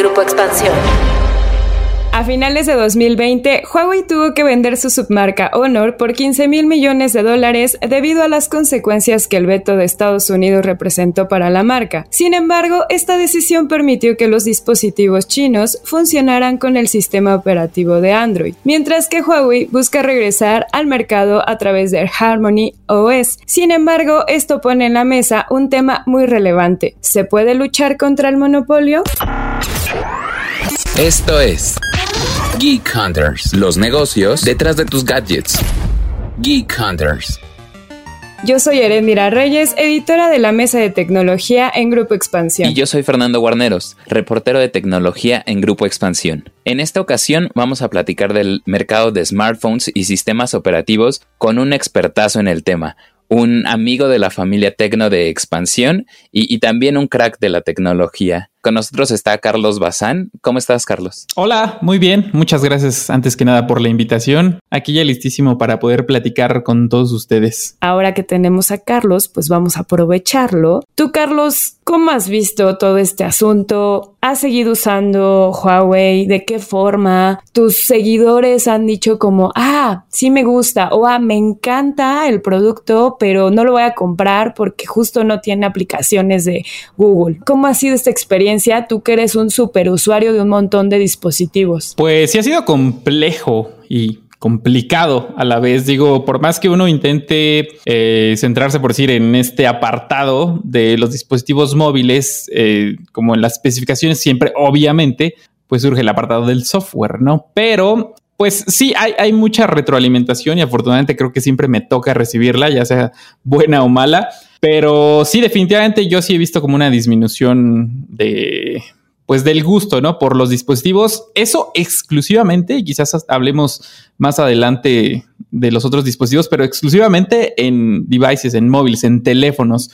Grupo Expansión. A finales de 2020, Huawei tuvo que vender su submarca Honor por 15 mil millones de dólares debido a las consecuencias que el veto de Estados Unidos representó para la marca. Sin embargo, esta decisión permitió que los dispositivos chinos funcionaran con el sistema operativo de Android, mientras que Huawei busca regresar al mercado a través de Harmony OS. Sin embargo, esto pone en la mesa un tema muy relevante. ¿Se puede luchar contra el monopolio? Esto es Geek Hunters, los negocios detrás de tus gadgets. Geek Hunters. Yo soy Erendira Reyes, editora de la Mesa de Tecnología en Grupo Expansión. Y yo soy Fernando Guarneros, reportero de tecnología en Grupo Expansión. En esta ocasión vamos a platicar del mercado de smartphones y sistemas operativos con un expertazo en el tema, un amigo de la familia Tecno de Expansión y, y también un crack de la tecnología. Con nosotros está Carlos Bazán. ¿Cómo estás, Carlos? Hola, muy bien. Muchas gracias antes que nada por la invitación. Aquí ya listísimo para poder platicar con todos ustedes. Ahora que tenemos a Carlos, pues vamos a aprovecharlo. Tú, Carlos, ¿cómo has visto todo este asunto? ¿Has seguido usando Huawei? ¿De qué forma? ¿Tus seguidores han dicho como, ah, sí me gusta o ah, me encanta el producto, pero no lo voy a comprar porque justo no tiene aplicaciones de Google? ¿Cómo ha sido esta experiencia? Tú que eres un superusuario de un montón de dispositivos? Pues sí ha sido complejo y complicado a la vez. Digo, por más que uno intente eh, centrarse, por decir, en este apartado de los dispositivos móviles, eh, como en las especificaciones, siempre, obviamente, pues surge el apartado del software, ¿no? Pero pues sí, hay, hay, mucha retroalimentación y afortunadamente creo que siempre me toca recibirla, ya sea buena o mala. Pero sí, definitivamente yo sí he visto como una disminución de, pues del gusto, ¿no? Por los dispositivos. Eso exclusivamente, quizás hablemos más adelante de los otros dispositivos, pero exclusivamente en devices, en móviles, en teléfonos,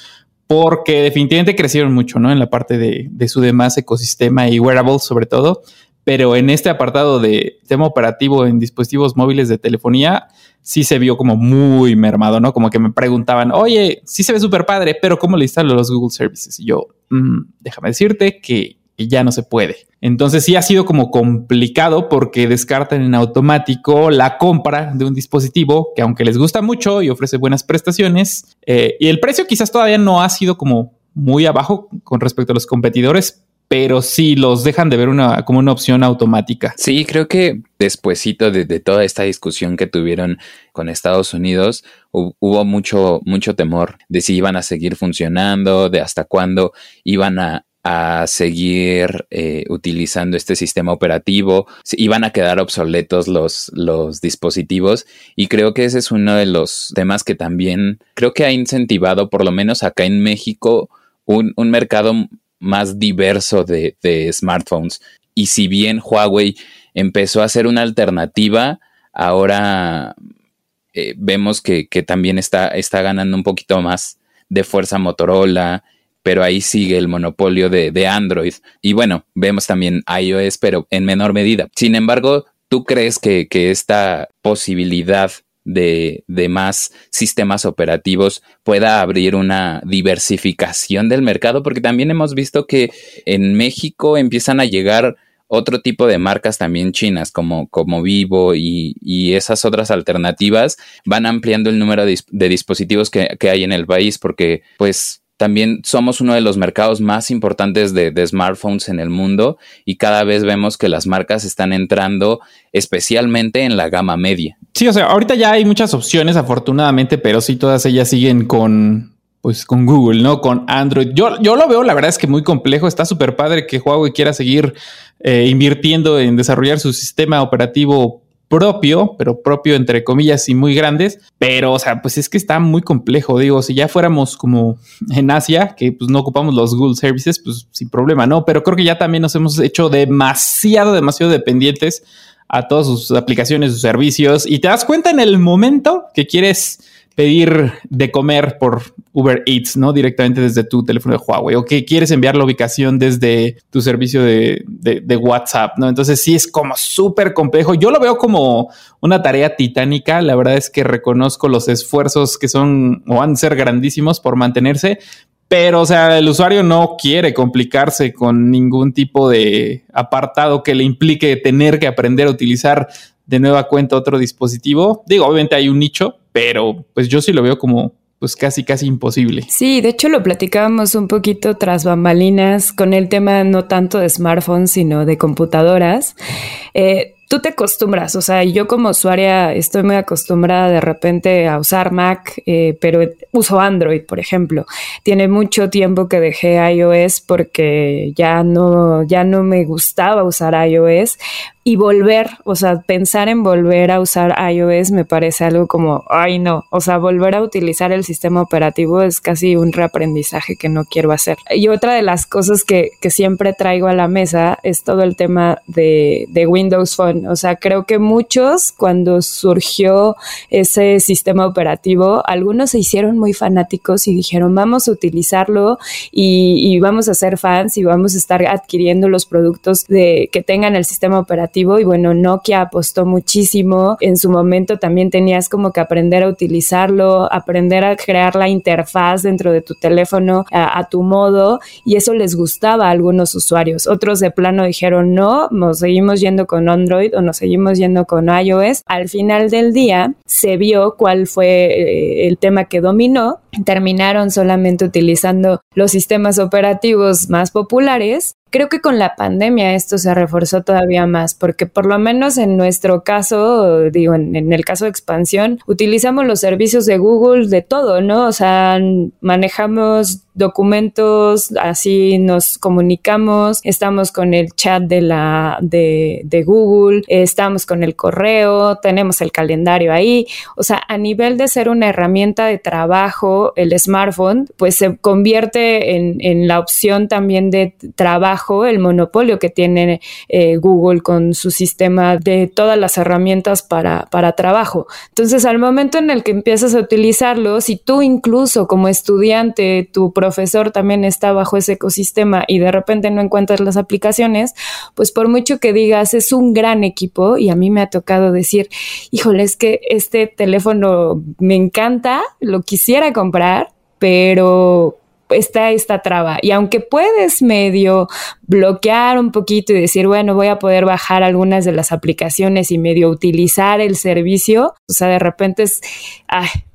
porque definitivamente crecieron mucho, ¿no? En la parte de, de su demás ecosistema y wearables sobre todo. Pero en este apartado de tema operativo en dispositivos móviles de telefonía, sí se vio como muy mermado, ¿no? Como que me preguntaban, oye, sí se ve súper padre, pero ¿cómo le instalo los Google Services? Y yo, mm, déjame decirte que ya no se puede. Entonces sí ha sido como complicado porque descartan en automático la compra de un dispositivo que aunque les gusta mucho y ofrece buenas prestaciones, eh, y el precio quizás todavía no ha sido como muy abajo con respecto a los competidores, pero sí los dejan de ver una, como una opción automática. Sí, creo que despuesito de, toda esta discusión que tuvieron con Estados Unidos, hubo mucho, mucho temor de si iban a seguir funcionando, de hasta cuándo iban a, seguir eh, utilizando este sistema operativo, iban a quedar obsoletos los, los dispositivos y creo que ese es uno de los temas que también creo que ha incentivado, por lo menos acá en México, un, un mercado más diverso de, smartphones. Y si bien Huawei empezó a ser una alternativa, ahora eh, vemos que, también está, está, ganando un poquito más de fuerza Motorola, pero ahí sigue el monopolio de, Android. Y bueno, vemos también iOS, pero en menor medida. Sin embargo, ¿tú crees que, que esta posibilidad de, más sistemas operativos pueda abrir una diversificación del mercado, porque también hemos visto que en México empiezan a llegar otro tipo de marcas también chinas como, como Vivo y, esas otras alternativas van ampliando el número de, dispositivos que, que, hay en el país porque pues también somos uno de los mercados más importantes de, smartphones en el mundo y cada vez vemos que las marcas están entrando especialmente en la gama media. Sí, o sea, ahorita ya hay muchas opciones afortunadamente, pero sí todas ellas siguen con pues con Google, ¿no? Con Android. Yo, yo lo veo, la verdad es que muy complejo. Está súper padre que Huawei quiera seguir eh, invirtiendo en desarrollar su sistema operativo propio, pero propio entre comillas y muy grandes, pero o sea, pues es que está muy complejo, digo, si ya fuéramos como en Asia, que pues no ocupamos los Google Services, pues sin problema, ¿no? Pero creo que ya también nos hemos hecho demasiado, demasiado dependientes a todas sus aplicaciones, sus servicios, y te das cuenta en el momento que quieres pedir de comer por Uber Eats, ¿no? Directamente desde tu teléfono de Huawei o que quieres enviar la ubicación desde tu servicio de, WhatsApp, ¿no? Entonces sí es como súper complejo. Yo lo veo como una tarea titánica. La verdad es que reconozco los esfuerzos que son o van a ser grandísimos por mantenerse, pero, o sea, el usuario no quiere complicarse con ningún tipo de apartado que le implique tener que aprender a utilizar de nueva cuenta otro dispositivo. Digo, obviamente hay un nicho, pero pues yo sí lo veo como pues casi, casi imposible. Sí, de hecho lo platicábamos un poquito tras bambalinas con el tema no tanto de smartphones, sino de computadoras. Eh, tú te acostumbras, o sea, yo como usuaria estoy muy acostumbrada de repente a usar Mac, eh, pero uso Android, por ejemplo. Tiene mucho tiempo que dejé iOS porque ya no, ya no me gustaba usar iOS, y volver, o sea, pensar en volver a usar iOS me parece algo como, ay no, o sea, volver a utilizar el sistema operativo es casi un reaprendizaje que no quiero hacer. Y otra de las cosas que, que siempre traigo a la mesa es todo el tema de, de, Windows Phone. O sea, creo que muchos cuando surgió ese sistema operativo, algunos se hicieron muy fanáticos y dijeron, vamos a utilizarlo y, y vamos a ser fans y vamos a estar adquiriendo los productos de, que tengan el sistema operativo y bueno, Nokia apostó muchísimo. En su momento también tenías como que aprender a utilizarlo, aprender a crear la interfaz dentro de tu teléfono a, tu modo y eso les gustaba a algunos usuarios. Otros de plano dijeron no, nos seguimos yendo con Android o nos seguimos yendo con iOS. Al final del día se vio cuál fue eh, el tema que dominó. Terminaron solamente utilizando los sistemas operativos más populares Creo que con la pandemia esto se reforzó todavía más, porque por lo menos en nuestro caso, digo, en, el caso de expansión, utilizamos los servicios de Google de todo, ¿no? O sea, manejamos documentos, así nos comunicamos, estamos con el chat de la de, Google, estamos con el correo, tenemos el calendario ahí. O sea, a nivel de ser una herramienta de trabajo, el smartphone, pues se convierte en, en la opción también de trabajo, el monopolio que tiene eh, Google con su sistema de todas las herramientas para, para trabajo. Entonces, al momento en el que empiezas a utilizarlo, si tú incluso como estudiante, tu también está bajo ese ecosistema y de repente no encuentras las aplicaciones, pues por mucho que digas es un gran equipo y a mí me ha tocado decir, híjole, es que este teléfono me encanta, lo quisiera comprar, pero está esta traba. Y aunque puedes medio bloquear un poquito y decir, bueno, voy a poder bajar algunas de las aplicaciones y medio utilizar el servicio, o sea, de repente es,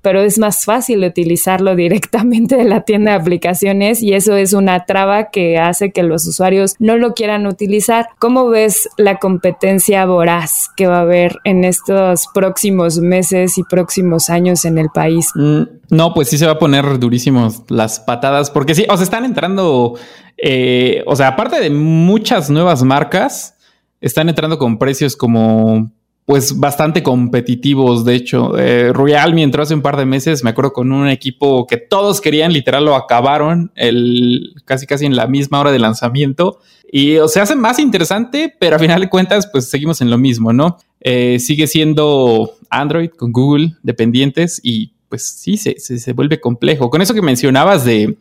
pero es más fácil utilizarlo directamente de la tienda de aplicaciones y eso es una traba que hace que los usuarios no lo quieran utilizar. ¿Cómo ves la competencia voraz que va a haber en estos próximos meses y próximos años en el país? Mm, no, pues sí se va a poner durísimos las patadas porque sí, o sea, están entrando, eh, o sea, aparte de muchas nuevas marcas, están entrando con precios como pues bastante competitivos. De hecho, eh, Realme entró hace un par de meses, me acuerdo, con un equipo que todos querían, literal lo acabaron el, casi casi en la misma hora de lanzamiento. Y o, se hace más interesante, pero a final de cuentas, pues seguimos en lo mismo, ¿no? Eh, sigue siendo Android con Google dependientes y pues sí, se, se, vuelve complejo. Con eso que mencionabas de,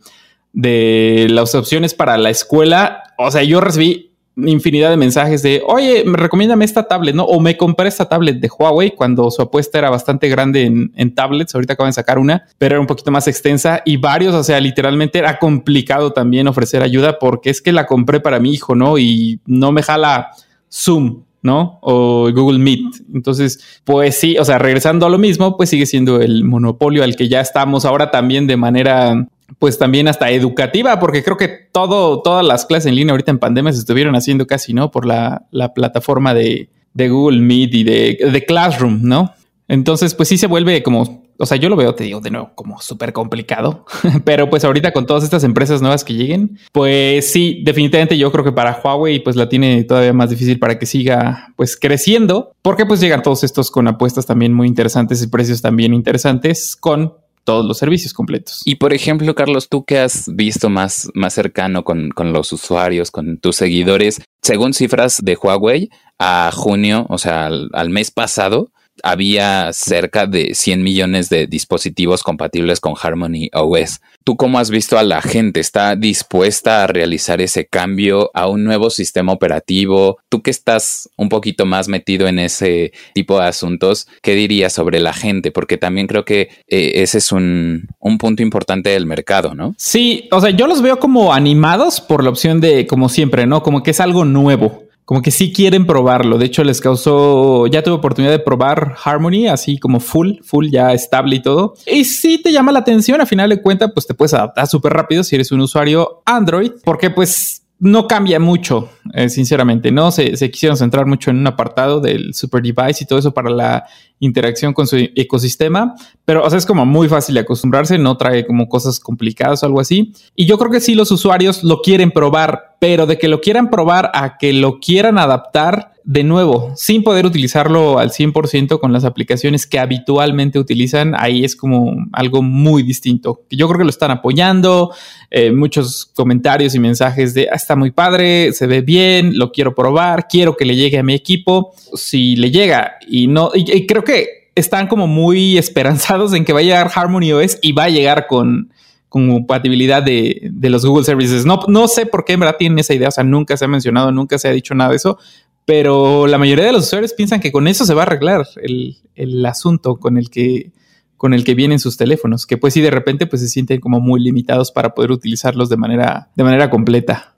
de las opciones para la escuela, o sea, yo recibí infinidad de mensajes de, oye, recomiéndame esta tablet, ¿no? O me compré esta tablet de Huawei cuando su apuesta era bastante grande en, tablets. Ahorita acaban de sacar una, pero era un poquito más extensa y varios, o sea, literalmente era complicado también ofrecer ayuda porque es que la compré para mi hijo, ¿no? Y no me jala Zoom. ¿no? O Google Meet. Entonces, pues sí, o sea, regresando a lo mismo, pues sigue siendo el monopolio al que ya estamos ahora también de manera pues también hasta educativa, porque creo que todo, todas las clases en línea ahorita en pandemia se estuvieron haciendo casi, ¿no? Por la, la plataforma de, de, Google Meet y de, de, Classroom, ¿no? Entonces, pues sí se vuelve como, o sea, yo lo veo, te digo de nuevo, como súper complicado, pero pues ahorita con todas estas empresas nuevas que lleguen, pues sí, definitivamente yo creo que para Huawei pues la tiene todavía más difícil para que siga pues creciendo, porque pues llegan todos estos con apuestas también muy interesantes y precios también interesantes con todos los servicios completos. Y por ejemplo, Carlos, tú que has visto más, más cercano con, con los usuarios, con tus seguidores, según cifras de Huawei, a junio, o sea, al, mes pasado, había cerca de 100 millones de dispositivos compatibles con Harmony OS. ¿Tú cómo has visto a la gente? ¿Está dispuesta a realizar ese cambio a un nuevo sistema operativo? Tú que estás un poquito más metido en ese tipo de asuntos, ¿qué dirías sobre la gente? Porque también creo que eh, ese es un, un punto importante del mercado, ¿no? Sí, o sea, yo los veo como animados por la opción de, como siempre, ¿no? Como que es algo nuevo como que sí quieren probarlo. De hecho, les causó, ya tuve oportunidad de probar Harmony, así como full, full, ya estable y todo. Y sí te llama la atención, a final de cuentas, pues te puedes adaptar súper rápido si eres un usuario Android, porque pues no cambia mucho, eh, sinceramente, ¿no? Se, quisieron centrar mucho en un apartado del super device y todo eso para la interacción con su ecosistema, pero o sea, es como muy fácil de acostumbrarse, no trae como cosas complicadas o algo así. Y yo creo que sí los usuarios lo quieren probar, pero de que lo quieran probar a que lo quieran adaptar de nuevo, sin poder utilizarlo al 100% con las aplicaciones que habitualmente utilizan, ahí es como algo muy distinto. Yo creo que lo están apoyando, eh, muchos comentarios y mensajes de, ah, está muy padre, se ve bien, lo quiero probar, quiero que le llegue a mi equipo. Si le llega y no, y creo que están como muy esperanzados en que va a llegar Harmony OS y va a llegar con, compatibilidad de, los Google Services. No, no sé por qué en verdad tienen esa idea, o sea, nunca se ha mencionado, nunca se ha dicho nada de eso, pero la mayoría de los usuarios piensan que con eso se va a arreglar el, asunto con el que con el que vienen sus teléfonos, que pues sí de repente pues se sienten como muy limitados para poder utilizarlos de manera de manera completa.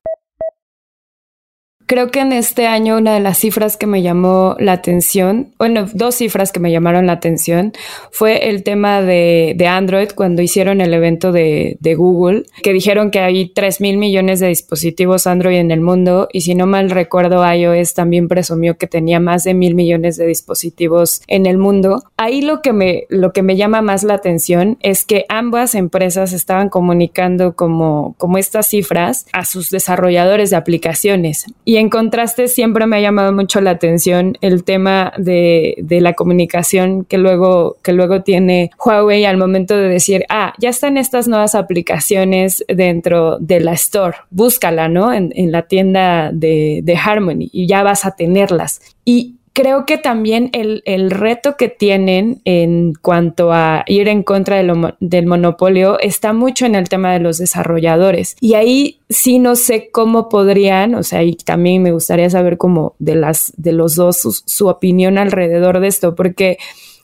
Creo que en este año una de las cifras que me llamó la atención, bueno, dos cifras que me llamaron la atención, fue el tema de, Android cuando hicieron el evento de, Google, que dijeron que hay 3 mil millones de dispositivos Android en el mundo y si no mal recuerdo iOS también presumió que tenía más de mil millones de dispositivos en el mundo. Ahí lo que me, lo que me llama más la atención es que ambas empresas estaban comunicando como, como estas cifras a sus desarrolladores de aplicaciones. Y en contraste, siempre me ha llamado mucho la atención el tema de, la comunicación que luego, que luego tiene Huawei al momento de decir, ah, ya están estas nuevas aplicaciones dentro de la store, búscala, ¿no? En, la tienda de, de Harmony y ya vas a tenerlas. Y creo que también el, reto que tienen en cuanto a ir en contra del monopolio está mucho en el tema de los desarrolladores. Y ahí sí no sé cómo podrían, o sea, y también me gustaría saber cómo de las de los dos su opinión alrededor de esto, porque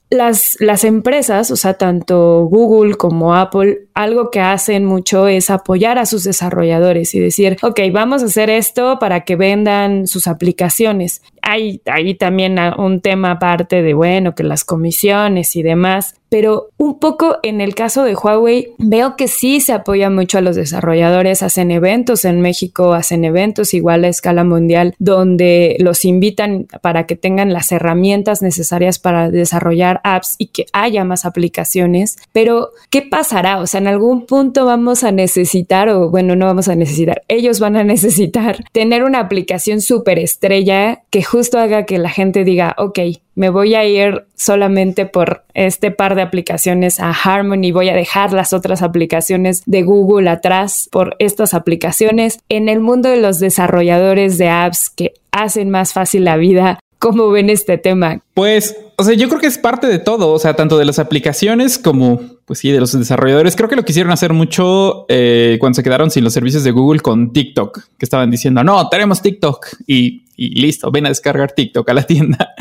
las, las empresas, o sea, tanto Google como Apple, algo que hacen mucho es apoyar a sus desarrolladores y decir, ok, vamos a hacer esto para que vendan sus aplicaciones. Hay ahí también un tema aparte de, bueno, que las comisiones y demás, pero un poco en el caso de Huawei veo que sí se apoya mucho a los desarrolladores, hacen eventos en México, hacen eventos igual a escala mundial donde los invitan para que tengan las herramientas necesarias para desarrollar apps y que haya más aplicaciones, pero ¿qué pasará? O sea, en algún punto vamos a necesitar, o bueno, no vamos a necesitar, ellos van a necesitar tener una aplicación súper estrella que justo haga que la gente diga, ok, me voy a ir solamente por este par de aplicaciones a Harmony, voy a dejar las otras aplicaciones de Google atrás por estas aplicaciones. En el mundo de los desarrolladores de apps que hacen más fácil la vida, ¿cómo ven este tema? Pues, o sea, yo creo que es parte de todo, o sea, tanto de las aplicaciones como, pues sí, de los desarrolladores. Creo que lo quisieron hacer mucho eh, cuando se quedaron sin los servicios de Google con TikTok, que estaban diciendo, no, tenemos TikTok y listo, ven a descargar TikTok a la tienda.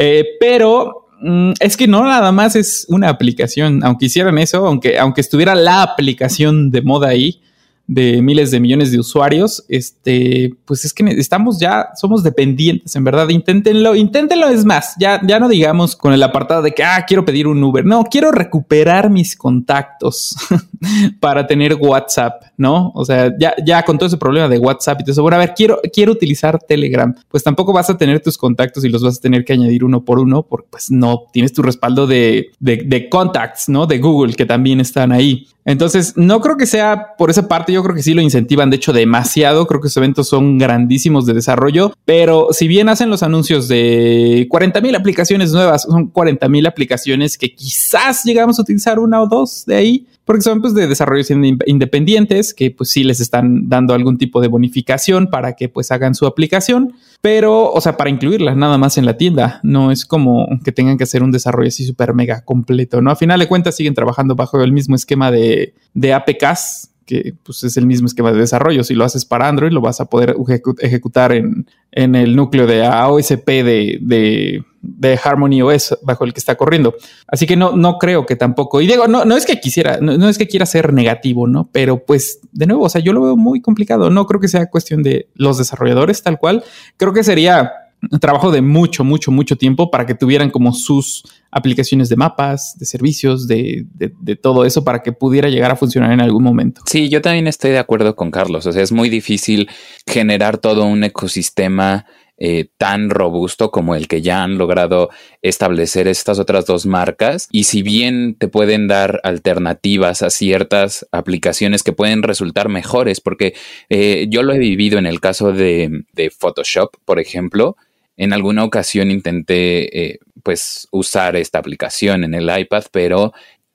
Eh, pero mm, es que no nada más es una aplicación. Aunque hicieran eso, aunque, aunque estuviera la aplicación de moda ahí, de miles de millones de usuarios, este, pues es que estamos ya, somos dependientes, en verdad, inténtenlo, inténtenlo, es más, ya, ya no digamos con el apartado de que, ah, quiero pedir un Uber, no, quiero recuperar mis contactos para tener WhatsApp, ¿no? O sea, ya, ya con todo ese problema de WhatsApp y todo eso, bueno, a ver, quiero, quiero utilizar Telegram, pues tampoco vas a tener tus contactos y los vas a tener que añadir uno por uno, porque pues no tienes tu respaldo de, de, de contacts, ¿no? De Google, que también están ahí. Entonces, no creo que sea por esa parte, yo creo que sí lo incentivan, de hecho, demasiado. Creo que esos eventos son grandísimos de desarrollo, pero si bien hacen los anuncios de 40 mil aplicaciones nuevas, son 40 mil aplicaciones que quizás llegamos a utilizar una o dos de ahí, porque son pues de desarrollos independientes que pues sí les están dando algún tipo de bonificación para que pues hagan su aplicación, pero o sea, para incluirla nada más en la tienda, no es como que tengan que hacer un desarrollo así súper mega completo, ¿no? A final de cuentas siguen trabajando bajo el mismo esquema de, de APKs que pues, es el mismo esquema de desarrollo. Si lo haces para Android, lo vas a poder ejecutar en, el núcleo de AOSP de, de, de, Harmony OS bajo el que está corriendo. Así que no, no creo que tampoco. Y digo, no, no es que quisiera, no, es que quiera ser negativo, ¿no? Pero pues, de nuevo, o sea, yo lo veo muy complicado. No creo que sea cuestión de los desarrolladores tal cual. Creo que sería trabajo de mucho, mucho, mucho tiempo para que tuvieran como sus aplicaciones de mapas, de servicios, de, de, todo eso para que pudiera llegar a funcionar en algún momento. Sí, yo también estoy de acuerdo con Carlos. O sea, es muy difícil generar todo un ecosistema eh, tan robusto como el que ya han logrado establecer estas otras dos marcas. Y si bien te pueden dar alternativas a ciertas aplicaciones que pueden resultar mejores, porque eh, yo lo he vivido en el caso de, de Photoshop, por ejemplo, en alguna ocasión intenté eh, pues usar esta aplicación en el iPad, pero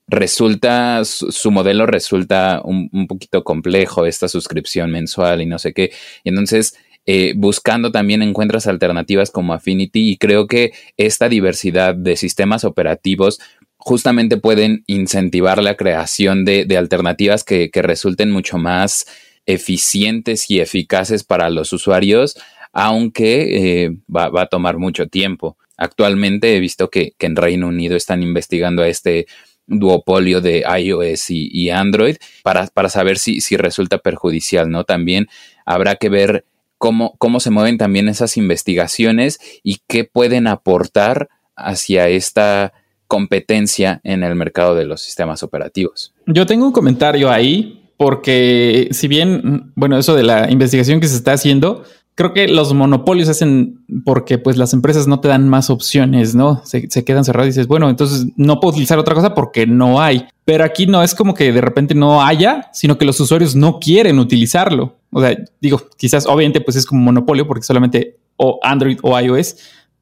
resulta, su, modelo resulta un, poquito complejo, esta suscripción mensual y no sé qué. Y entonces, eh, buscando también encuentras alternativas como Affinity y creo que esta diversidad de sistemas operativos justamente pueden incentivar la creación de, alternativas que, que resulten mucho más eficientes y eficaces para los usuarios aunque eh, va, a tomar mucho tiempo. Actualmente he visto que, en Reino Unido están investigando a este duopolio de iOS y, Android para, para saber si, si, resulta perjudicial, ¿no? También habrá que ver cómo, cómo se mueven también esas investigaciones y qué pueden aportar hacia esta competencia en el mercado de los sistemas operativos. Yo tengo un comentario ahí porque si bien, bueno, eso de la investigación que se está haciendo, creo que los monopolios hacen porque pues las empresas no te dan más opciones, ¿no? Se, quedan cerradas y dices, bueno, entonces no puedo utilizar otra cosa porque no hay. Pero aquí no es como que de repente no haya, sino que los usuarios no quieren utilizarlo. O sea, digo, quizás obviamente pues es como monopolio porque solamente o Android o iOS,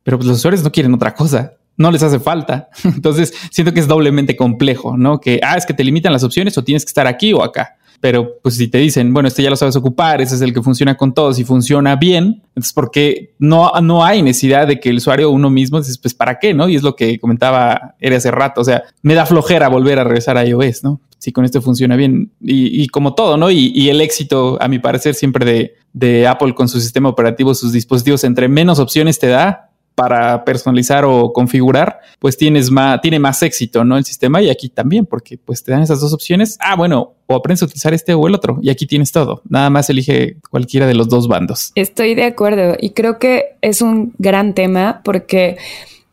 pero pues los usuarios no quieren otra cosa. No les hace falta. Entonces siento que es doblemente complejo, ¿no? Que, ah, es que te limitan las opciones o tienes que estar aquí o acá. Pero pues si te dicen, bueno, este ya lo sabes ocupar, ese es el que funciona con todos y funciona bien, entonces porque no, no hay necesidad de que el usuario uno mismo dices, pues para qué, ¿no? Y es lo que comentaba Ere hace rato, o sea, me da flojera volver a regresar a iOS, ¿no? Si con esto funciona bien y, como todo, ¿no? Y, y, el éxito, a mi parecer, siempre de, de Apple con su sistema operativo, sus dispositivos, entre menos opciones te da, para personalizar o configurar, pues tienes más, tiene más éxito, ¿no? El sistema y aquí también, porque pues te dan esas dos opciones. Ah, bueno, o aprendes a utilizar este o el otro y aquí tienes todo. Nada más elige cualquiera de los dos bandos. Estoy de acuerdo y creo que es un gran tema porque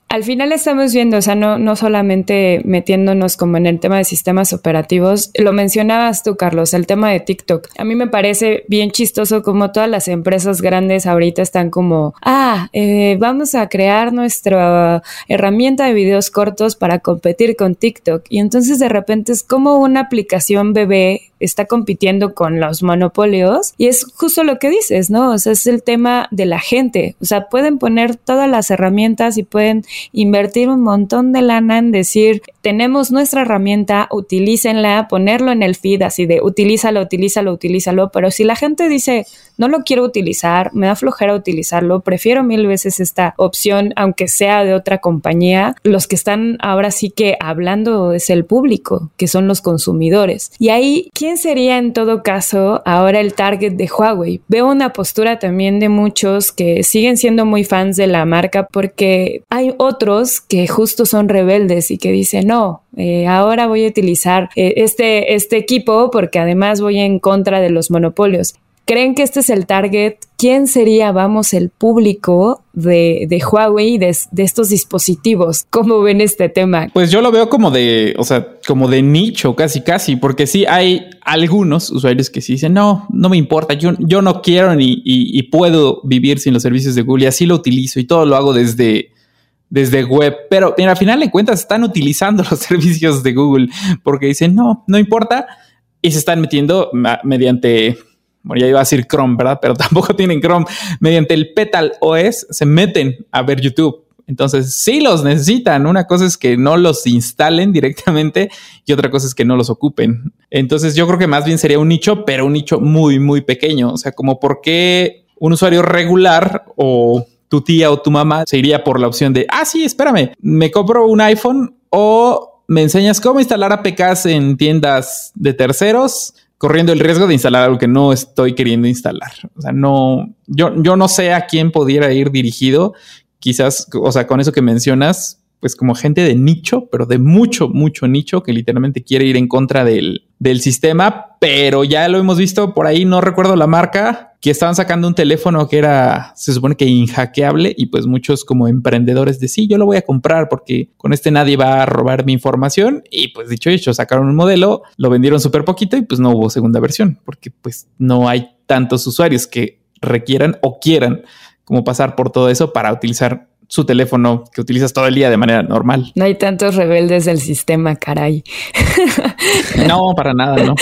al final estamos viendo, o sea, no, no solamente metiéndonos como en el tema de sistemas operativos, lo mencionabas tú, Carlos, el tema de TikTok. A mí me parece bien chistoso como todas las empresas grandes ahorita están como, ah, eh, vamos a crear nuestra herramienta de videos cortos para competir con TikTok. Y entonces de repente es como una aplicación bebé está compitiendo con los monopolios y es justo lo que dices, ¿no? O sea, es el tema de la gente. O sea, pueden poner todas las herramientas y pueden invertir un montón de lana en decir, tenemos nuestra herramienta, utilícenla, ponerlo en el feed así de utilízalo, utilízalo, utilízalo, pero si la gente dice, no lo quiero utilizar, me da flojera utilizarlo, prefiero mil veces esta opción, aunque sea de otra compañía, los que están ahora sí que hablando es el público, que son los consumidores. Y ahí, ¿quién sería en todo caso ahora el target de Huawei? Veo una postura también de muchos que siguen siendo muy fans de la marca porque hay otros que justo son rebeldes y que dicen, no, eh, ahora voy a utilizar eh, este, este equipo porque además voy en contra de los monopolios. ¿Creen que este es el target? ¿Quién sería, vamos, el público de, de Huawei de, de, estos dispositivos? ¿Cómo ven este tema? Pues yo lo veo como de, o sea, como de nicho, casi, casi, porque sí hay algunos usuarios que sí dicen, no, no me importa, yo, yo no quiero ni puedo vivir sin los servicios de Google y así lo utilizo y todo lo hago desde, desde web, pero mira, al final de cuentas están utilizando los servicios de Google porque dicen, no, no importa, y se están metiendo mediante, bueno, ya iba a decir Chrome, ¿verdad? Pero tampoco tienen Chrome, mediante el Petal OS se meten a ver YouTube Entonces, sí los necesitan. Una cosa es que no los instalen directamente y otra cosa es que no los ocupen. Entonces, yo creo que más bien sería un nicho, pero un nicho muy, muy pequeño. O sea, como por qué un usuario regular o tu tía o tu mamá se iría por la opción de, ah, sí, espérame, me compro un iPhone o me enseñas cómo instalar APKs en tiendas de terceros corriendo el riesgo de instalar algo que no estoy queriendo instalar. O sea, no, yo, yo no sé a quién pudiera ir dirigido. Quizás, o sea, con eso que mencionas, pues como gente de nicho, pero de mucho, mucho nicho que literalmente quiere ir en contra del, del sistema, pero ya lo hemos visto por ahí, no recuerdo la marca, que estaban sacando un teléfono que era, se supone que inhackeable y pues muchos como emprendedores de sí, yo lo voy a comprar porque con este nadie va a robar mi información y pues dicho hecho, sacaron un modelo, lo vendieron súper poquito y pues no hubo segunda versión porque pues no hay tantos usuarios que requieran o quieran como pasar por todo eso para utilizar su teléfono que utilizas todo el día de manera normal. No hay tantos rebeldes del sistema, caray. no, para nada, no.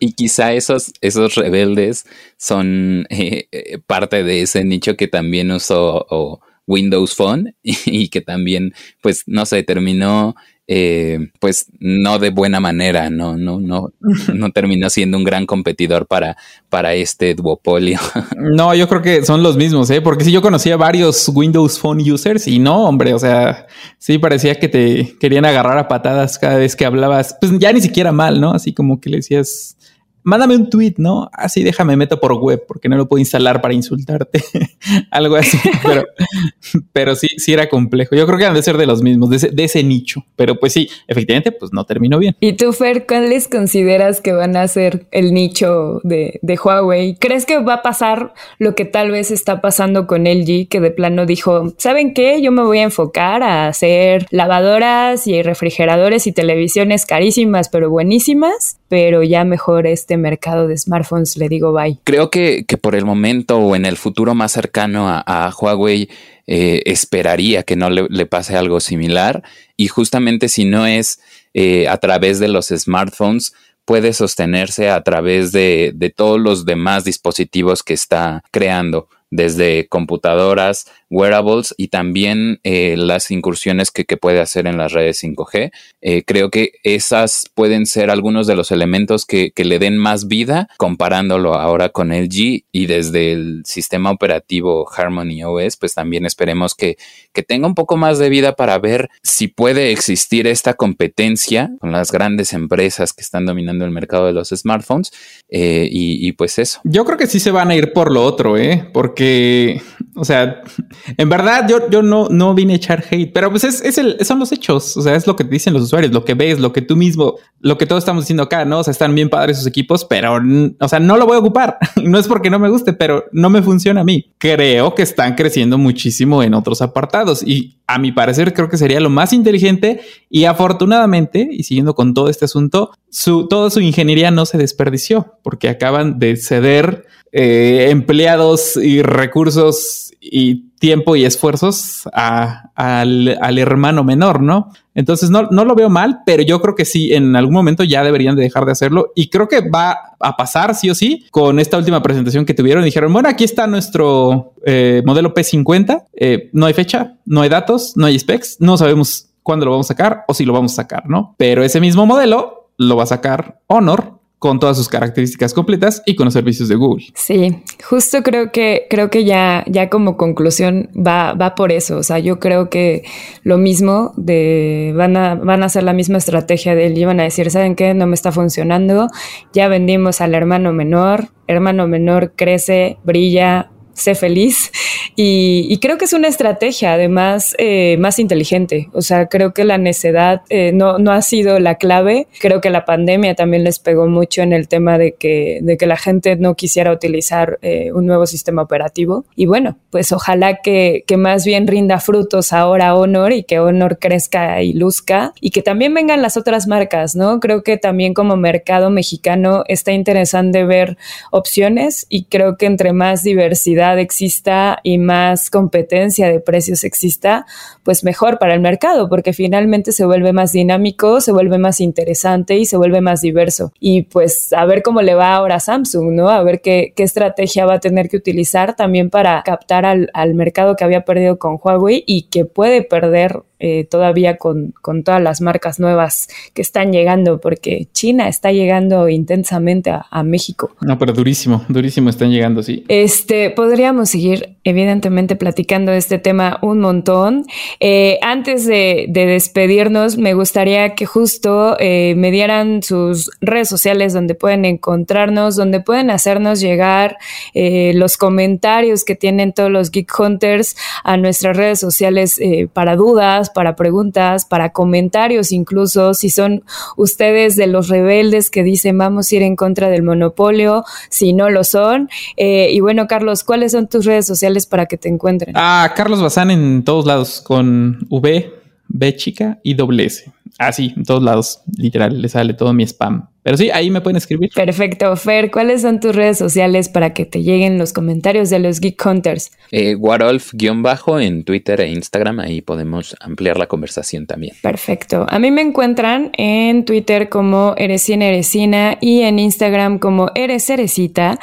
y quizá esos, esos rebeldes son eh, eh, parte de ese nicho que también usó Windows Phone y, que también, pues, no sé, terminó eh, pues no de buena manera, no, no, no, no terminó siendo un gran competidor para, para este duopolio. No, yo creo que son los mismos, ¿eh? porque si yo conocía varios Windows Phone users y no, hombre, o sea, sí parecía que te querían agarrar a patadas cada vez que hablabas, pues ya ni siquiera mal, ¿no? Así como que le decías, mándame un tweet, ¿no? Así déjame meto por web porque no lo puedo instalar para insultarte. Algo así, pero, pero sí, sí era complejo. Yo creo que han de ser de los mismos, de ese, nicho. Pero pues sí, efectivamente, pues no terminó bien. ¿Y tú, Fer, cuáles consideras que van a ser el nicho de, de Huawei? ¿Crees que va a pasar lo que tal vez está pasando con LG, que de plano dijo, ¿saben qué? Yo me voy a enfocar a hacer lavadoras y refrigeradores y televisiones carísimas, pero buenísimas, pero ya mejor este mercado de smartphones le digo bye? Creo que, que por el momento o en el futuro más cercano a, Huawei eh, esperaría que no le, pase algo similar y justamente si no es eh, a través de los smartphones, puede sostenerse a través de, de todos los demás dispositivos que está creando desde computadoras, wearables y también eh, las incursiones que, puede hacer en las redes 5G. Eh, creo que esas pueden ser algunos de los elementos que, le den más vida comparándolo ahora con LG y desde el sistema operativo Harmony OS, pues también esperemos que, que tenga un poco más de vida para ver si puede existir esta competencia con las grandes empresas que están dominando el mercado de los smartphones eh, y, y, pues eso. Yo creo que sí se van a ir por lo otro, ¿eh? porque que, o sea, en verdad yo, yo no, no vine a echar hate, pero pues es, es el, son los hechos, o sea, es lo que dicen los usuarios, lo que ves, lo que tú mismo, lo que todos estamos diciendo acá, ¿no? O sea, están bien padres sus equipos, pero, o sea, no lo voy a ocupar. no es porque no me guste, pero no me funciona a mí. Creo que están creciendo muchísimo en otros apartados y a mi parecer creo que sería lo más inteligente y afortunadamente, y siguiendo con todo este asunto, su, toda su ingeniería no se desperdició porque acaban de ceder eh, empleados y recursos y tiempo y esfuerzos al, hermano menor, ¿no? Entonces no, no lo veo mal, pero yo creo que sí, en algún momento ya deberían de dejar de hacerlo y creo que va a pasar sí o sí con esta última presentación que tuvieron. Dijeron, bueno, aquí está nuestro eh, modelo P50, eh, no hay fecha, no hay datos, no hay specs, no sabemos cuándo lo vamos a sacar o si lo vamos a sacar, ¿no? Pero ese mismo modelo lo va a sacar Honor con todas sus características completas y con los servicios de Google. Sí, justo creo que creo que ya ya como conclusión va va por eso, o sea, yo creo que lo mismo de van a van a hacer la misma estrategia de él van a decir, ¿saben qué? No me está funcionando. Ya vendimos al hermano menor, hermano menor crece, brilla, sé feliz. Y, creo que es una estrategia además eh, más inteligente. O sea, creo que la necedad eh, no, no, ha sido la clave. Creo que la pandemia también les pegó mucho en el tema de que, de que la gente no quisiera utilizar eh, un nuevo sistema operativo. Y bueno, pues ojalá que, que más bien rinda frutos ahora Honor y que Honor crezca y luzca y que también vengan las otras marcas, ¿no? Creo que también como mercado mexicano está interesante ver opciones y creo que entre más diversidad exista y más competencia de precios exista, pues mejor para el mercado, porque finalmente se vuelve más dinámico, se vuelve más interesante y se vuelve más diverso. Y pues a ver cómo le va ahora a Samsung, ¿no? A ver qué, qué estrategia va a tener que utilizar también para captar al, al mercado que había perdido con Huawei y que puede perder eh, todavía con, con, todas las marcas nuevas que están llegando, porque China está llegando intensamente a, a, México. No, pero durísimo, durísimo están llegando, sí. Este, podríamos seguir, evidentemente, platicando de este tema un montón. Eh, antes de, de, despedirnos, me gustaría que justo eh, me dieran sus redes sociales donde pueden encontrarnos, donde pueden hacernos llegar los comentarios que tienen todos los Geek Hunters a nuestras redes sociales para dudas, para preguntas, para comentarios incluso, si son ustedes de los rebeldes que dicen vamos a ir en contra del monopolio, si no lo son. Eh, y bueno, Carlos, ¿cuáles son tus redes sociales para que te encuentren? Ah, Carlos Bazán en todos lados, con V, B chica y doble S. Así, en todos lados, literal, le sale todo mi spam. Pero sí, ahí me pueden escribir. Perfecto. Fer, ¿cuáles son tus redes sociales para que te lleguen los comentarios de los Geek Hunters? Eh, Warolf-bajo en Twitter e Instagram. Ahí podemos ampliar la conversación también. Perfecto. A mí me encuentran en Twitter como Eresina Eresina y en Instagram como Eres Eresita.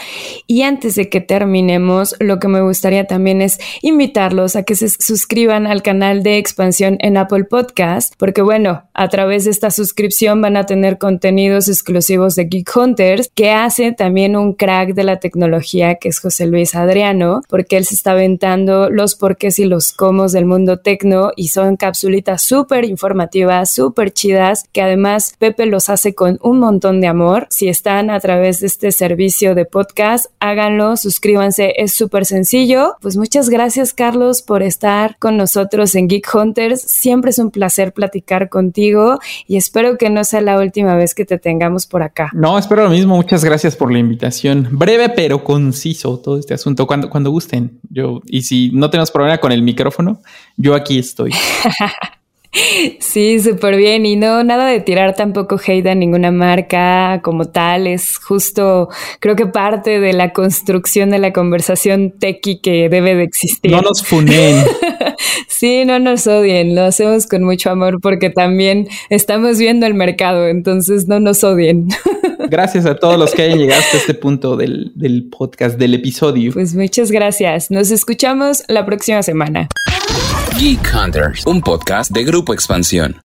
Y antes de que terminemos, lo que me gustaría también es invitarlos a que se suscriban al canal de expansión en Apple Podcast, porque bueno, a través de esta suscripción van a tener contenidos exclusivos de Geek Hunters, que hace también un crack de la tecnología, que es José Luis Adriano, porque él se está aventando los porqués y los comos del mundo tecno y son capsulitas súper informativas, súper chidas, que además Pepe los hace con un montón de amor. Si están a través de este servicio de podcast, háganlo, suscríbanse, es súper sencillo. Pues muchas gracias Carlos por estar con nosotros en Geek Hunters. Siempre es un placer platicar contigo y espero que no sea la última vez que te tengamos por acá. No, espero lo mismo. Muchas gracias por la invitación. Breve pero conciso todo este asunto. Cuando, cuando gusten. Yo, y si no tenemos problema con el micrófono, yo aquí estoy. Sí, súper bien. Y no, nada de tirar tampoco hate a ninguna marca como tal. Es justo, creo que parte de la construcción de la conversación tequi que debe de existir. No nos funen. sí, no nos odien. Lo hacemos con mucho amor porque también estamos viendo el mercado. Entonces no nos odien. Gracias a todos los que hayan llegado hasta este punto del, del podcast, del episodio. Pues muchas gracias. Nos escuchamos la próxima semana. Geek Hunters, un podcast de Grupo Expansión.